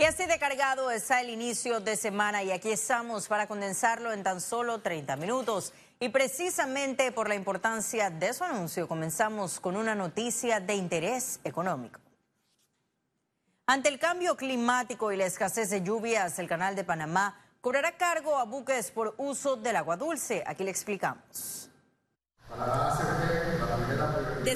Y así de cargado está el inicio de semana y aquí estamos para condensarlo en tan solo 30 minutos. Y precisamente por la importancia de su anuncio, comenzamos con una noticia de interés económico. Ante el cambio climático y la escasez de lluvias, el Canal de Panamá cobrará cargo a buques por uso del agua dulce. Aquí le explicamos.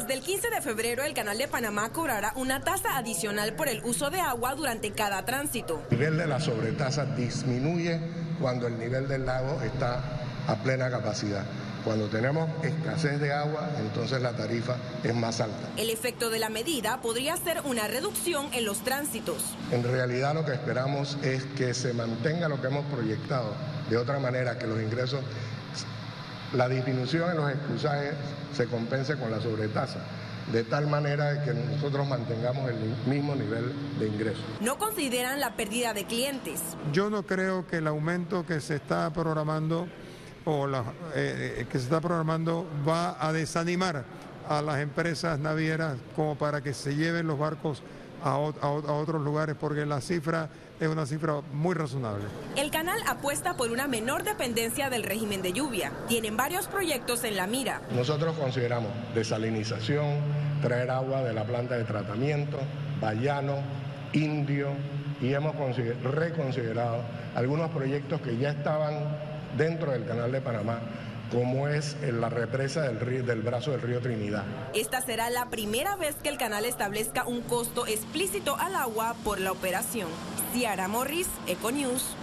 Desde el 15 de febrero, el Canal de Panamá cobrará una tasa adicional por el uso de agua durante cada tránsito. El nivel de la sobretasa disminuye cuando el nivel del lago está a plena capacidad. Cuando tenemos escasez de agua, entonces la tarifa es más alta. El efecto de la medida podría ser una reducción en los tránsitos. En realidad lo que esperamos es que se mantenga lo que hemos proyectado, de otra manera que los ingresos la disminución en los excusajes se compense con la sobretasa de tal manera que nosotros mantengamos el mismo nivel de ingreso. No consideran la pérdida de clientes. Yo no creo que el aumento que se está programando o la, eh, eh, que se está programando va a desanimar a las empresas navieras como para que se lleven los barcos a, otros lugares porque la cifra es una cifra muy razonable. El canal apuesta por una menor dependencia del régimen de lluvia. Tienen varios proyectos en la mira. Nosotros consideramos desalinización, traer agua de la planta de tratamiento, Bayano, Indio, y hemos reconsiderado algunos proyectos que ya estaban dentro del canal de Panamá como es la represa del, del brazo del río Trinidad. Esta será la primera vez que el canal establezca un costo explícito al agua por la operación. Ciara Morris, Econews.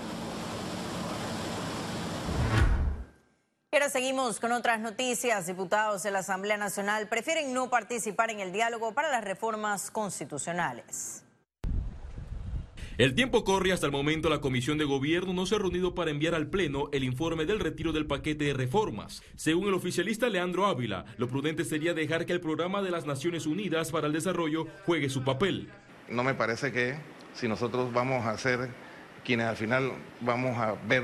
Y ahora seguimos con otras noticias. Diputados de la Asamblea Nacional prefieren no participar en el diálogo para las reformas constitucionales. El tiempo corre hasta el momento la Comisión de Gobierno no se ha reunido para enviar al Pleno el informe del retiro del paquete de reformas. Según el oficialista Leandro Ávila, lo prudente sería dejar que el programa de las Naciones Unidas para el Desarrollo juegue su papel. No me parece que si nosotros vamos a ser quienes al final vamos a ver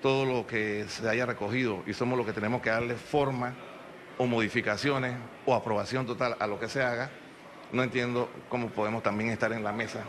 todo lo que se haya recogido y somos los que tenemos que darle forma o modificaciones o aprobación total a lo que se haga, no entiendo cómo podemos también estar en la mesa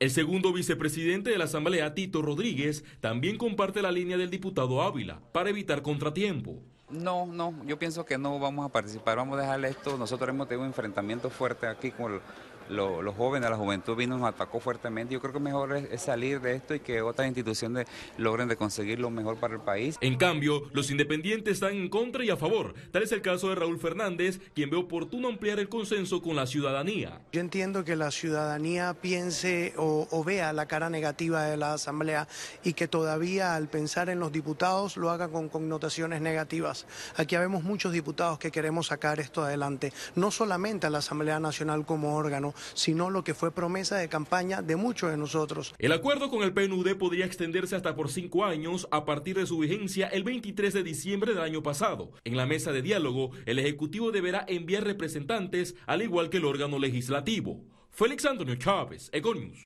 el segundo vicepresidente de la Asamblea, Tito Rodríguez, también comparte la línea del diputado Ávila para evitar contratiempo. No, no, yo pienso que no vamos a participar, vamos a dejarle esto. Nosotros hemos tenido un enfrentamiento fuerte aquí con los jóvenes, la juventud vino nos atacó fuertemente. Yo creo que mejor es, salir de esto y que otras instituciones logren de conseguir lo mejor para el país. En cambio, los independientes están en contra y a favor. Tal es el caso de Raúl Fernández, quien ve oportuno ampliar el consenso con la ciudadanía. Yo entiendo que la ciudadanía piense o, vea la cara negativa de la Asamblea y que todavía al pensar en los diputados lo haga con connotaciones negativas. Aquí habemos muchos diputados que queremos sacar esto adelante, no solamente a la Asamblea Nacional como órgano, sino lo que fue promesa de campaña de muchos de nosotros. El acuerdo con el PNUD podría extenderse hasta por cinco años a partir de su vigencia el 23 de diciembre del año pasado. En la mesa de diálogo, el Ejecutivo deberá enviar representantes, al igual que el órgano legislativo. Félix Antonio Chávez, Econius.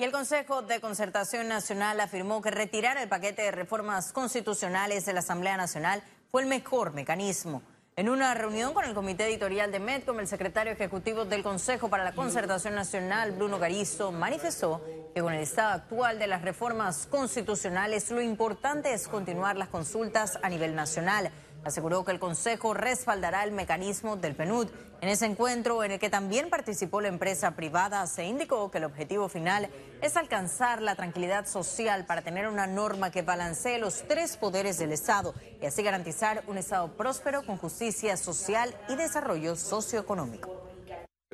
Y el Consejo de Concertación Nacional afirmó que retirar el paquete de reformas constitucionales de la Asamblea Nacional fue el mejor mecanismo. En una reunión con el comité editorial de Medcom, el secretario ejecutivo del Consejo para la Concertación Nacional, Bruno Garizo, manifestó que con el estado actual de las reformas constitucionales, lo importante es continuar las consultas a nivel nacional aseguró que el Consejo respaldará el mecanismo del PNUD. En ese encuentro, en el que también participó la empresa privada, se indicó que el objetivo final es alcanzar la tranquilidad social para tener una norma que balancee los tres poderes del Estado y así garantizar un Estado próspero con justicia social y desarrollo socioeconómico.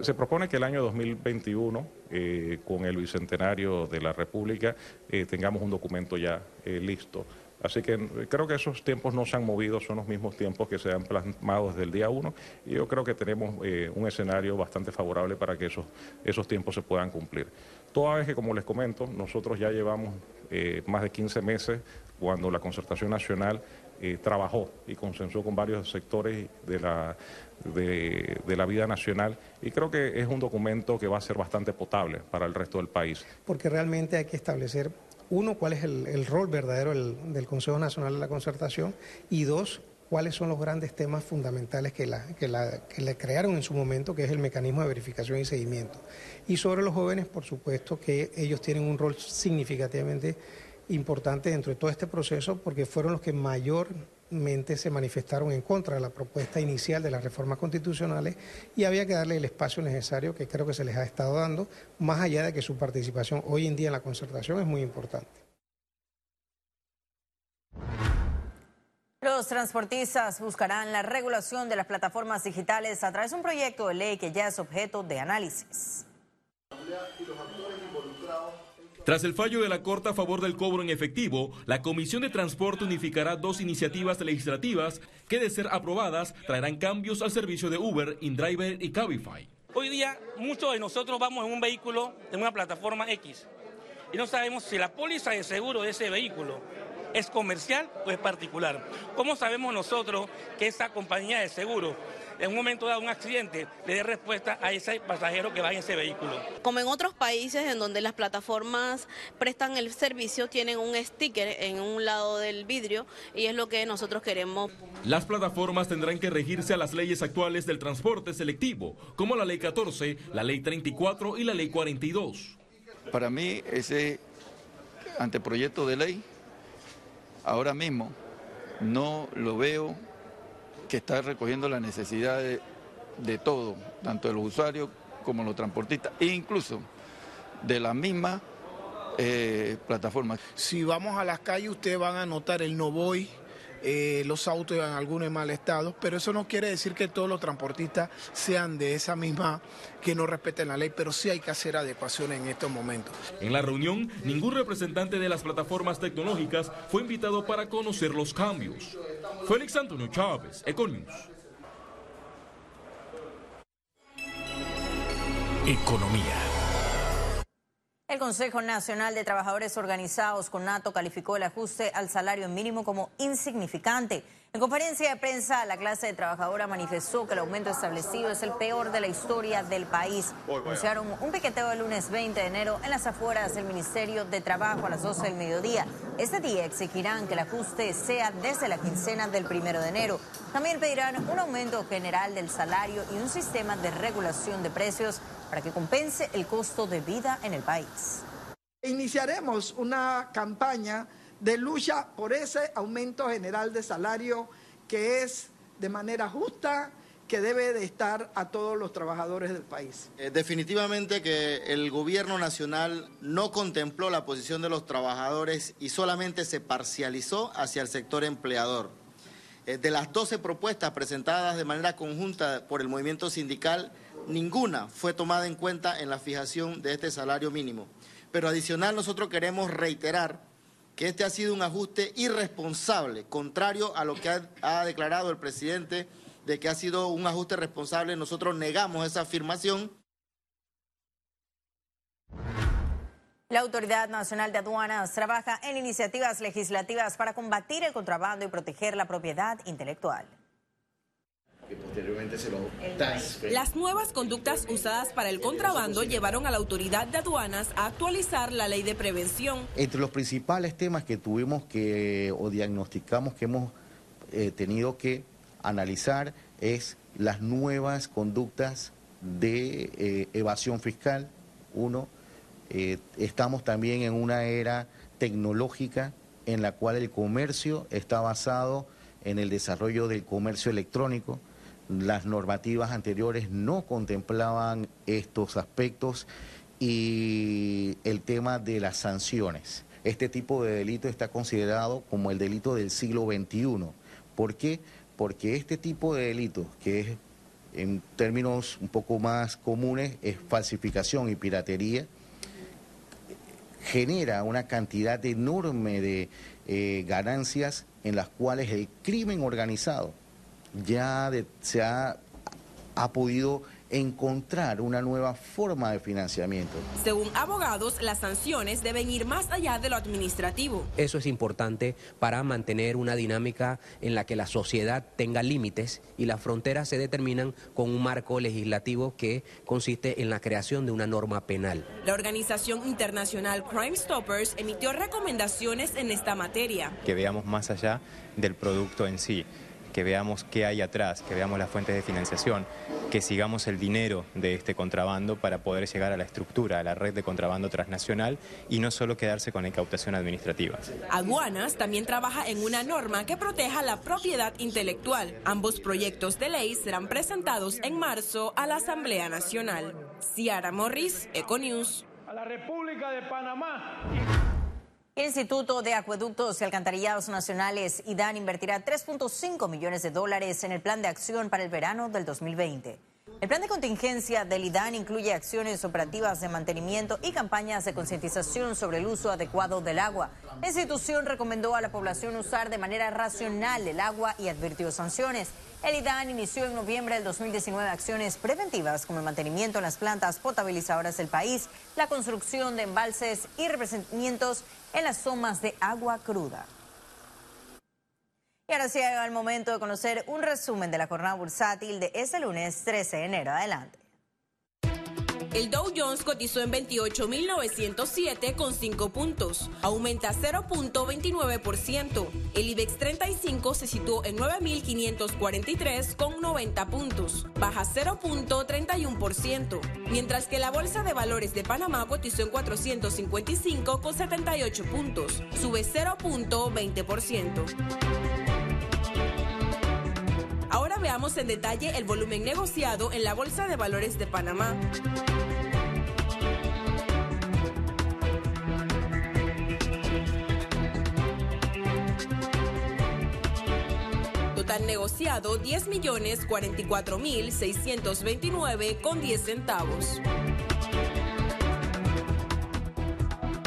Se propone que el año 2021, eh, con el bicentenario de la República, eh, tengamos un documento ya eh, listo Así que creo que esos tiempos no se han movido, son los mismos tiempos que se han plasmado desde el día uno y yo creo que tenemos eh, un escenario bastante favorable para que esos, esos tiempos se puedan cumplir. Toda vez que, como les comento, nosotros ya llevamos eh, más de 15 meses cuando la Concertación Nacional eh, trabajó y consensó con varios sectores de la, de, la vida nacional y creo que es un documento que va a ser bastante potable para el resto del país. Porque realmente hay que establecer uno, cuál es el, rol verdadero del, Consejo Nacional de la Concertación y dos, cuáles son los grandes temas fundamentales que, la, que, la, que le crearon en su momento, que es el mecanismo de verificación y seguimiento. Y sobre los jóvenes, por supuesto que ellos tienen un rol significativamente importante dentro de todo este proceso porque fueron los que se manifestaron en contra de la propuesta inicial de las reformas constitucionales y había que darle el espacio necesario que creo que se les ha estado dando, más allá de que su participación hoy en día en la concertación es muy importante. Los transportistas buscarán la regulación de las plataformas digitales a través de un proyecto de ley que ya es objeto de análisis. Tras el fallo de la Corte a favor del cobro en efectivo, la Comisión de Transporte unificará dos iniciativas legislativas que, de ser aprobadas, traerán cambios al servicio de Uber, InDriver y Cabify. Hoy día, muchos de nosotros vamos en un vehículo, en una plataforma X, y no sabemos si la póliza de seguro de ese vehículo es comercial o es particular. ¿Cómo sabemos nosotros que esa compañía de seguro en un momento dado un accidente le dé respuesta a ese pasajero que va en ese vehículo. Como en otros países en donde las plataformas prestan el servicio, tienen un sticker en un lado del vidrio y es lo que nosotros queremos. Las plataformas tendrán que regirse a las leyes actuales del transporte selectivo, como la Ley 14, la Ley 34 y la Ley 42. Para mí ese anteproyecto de ley ahora mismo no lo veo que está recogiendo las necesidades de, todo, tanto de los usuarios como los transportistas, e incluso de la misma eh, plataforma. Si vamos a las calles, ustedes van a notar el no voy, eh, los autos en algunos en mal estado, pero eso no quiere decir que todos los transportistas sean de esa misma, que no respeten la ley, pero sí hay que hacer adecuaciones en estos momentos. En la reunión, ningún representante de las plataformas tecnológicas fue invitado para conocer los cambios. Félix Antonio Chávez, Econius. Economía. El Consejo Nacional de Trabajadores Organizados, con NATO calificó el ajuste al salario mínimo como insignificante. En conferencia de prensa, la clase de trabajadora manifestó que el aumento establecido es el peor de la historia del país. Anunciaron un piqueteo el lunes 20 de enero en las afueras del Ministerio de Trabajo a las 12 del mediodía. Este día exigirán que el ajuste sea desde la quincena del primero de enero. También pedirán un aumento general del salario y un sistema de regulación de precios para que compense el costo de vida en el país. Iniciaremos una campaña de lucha por ese aumento general de salario que es de manera justa, que debe de estar a todos los trabajadores del país. Eh, definitivamente que el gobierno nacional no contempló la posición de los trabajadores y solamente se parcializó hacia el sector empleador. Eh, de las 12 propuestas presentadas de manera conjunta por el movimiento sindical, ninguna fue tomada en cuenta en la fijación de este salario mínimo. Pero adicional nosotros queremos reiterar que este ha sido un ajuste irresponsable, contrario a lo que ha, declarado el presidente de que ha sido un ajuste responsable. Nosotros negamos esa afirmación. La Autoridad Nacional de Aduanas trabaja en iniciativas legislativas para combatir el contrabando y proteger la propiedad intelectual posteriormente se lo Las nuevas conductas usadas para el contrabando llevaron a la autoridad de aduanas a actualizar la ley de prevención. Entre los principales temas que tuvimos que o diagnosticamos que hemos eh, tenido que analizar es las nuevas conductas de eh, evasión fiscal. Uno, eh, estamos también en una era tecnológica en la cual el comercio está basado en el desarrollo del comercio electrónico. Las normativas anteriores no contemplaban estos aspectos y el tema de las sanciones. Este tipo de delito está considerado como el delito del siglo XXI. ¿Por qué? Porque este tipo de delito, que es en términos un poco más comunes, es falsificación y piratería, genera una cantidad enorme de eh, ganancias en las cuales el crimen organizado ya se ha, ha podido encontrar una nueva forma de financiamiento. Según abogados, las sanciones deben ir más allá de lo administrativo. Eso es importante para mantener una dinámica en la que la sociedad tenga límites y las fronteras se determinan con un marco legislativo que consiste en la creación de una norma penal. La organización internacional Crime Stoppers emitió recomendaciones en esta materia. Que veamos más allá del producto en sí que veamos qué hay atrás, que veamos las fuentes de financiación, que sigamos el dinero de este contrabando para poder llegar a la estructura, a la red de contrabando transnacional y no solo quedarse con la incautación administrativa. Aduanas también trabaja en una norma que proteja la propiedad intelectual. Ambos proyectos de ley serán presentados en marzo a la Asamblea Nacional. Ciara Morris, Econews. A la República de Panamá. El Instituto de Acueductos y Alcantarillados Nacionales, IDAN, invertirá 3.5 millones de dólares en el plan de acción para el verano del 2020. El plan de contingencia del IDAN incluye acciones operativas de mantenimiento y campañas de concientización sobre el uso adecuado del agua. La institución recomendó a la población usar de manera racional el agua y advirtió sanciones. El IDAN inició en noviembre del 2019 acciones preventivas como el mantenimiento en las plantas potabilizadoras del país, la construcción de embalses y representamientos en las somas de agua cruda. Y ahora sí llega el momento de conocer un resumen de la jornada bursátil de este lunes 13 de enero. Adelante. El Dow Jones cotizó en 28.907 con 5 puntos, aumenta 0.29%. El IBEX 35 se situó en 9.543 con 90 puntos, baja 0.31%, mientras que la Bolsa de Valores de Panamá cotizó en 455 con 78 puntos, sube 0.20%. Veamos en detalle el volumen negociado en la Bolsa de Valores de Panamá. Total negociado 10 millones 44 mil 629 con 10 centavos.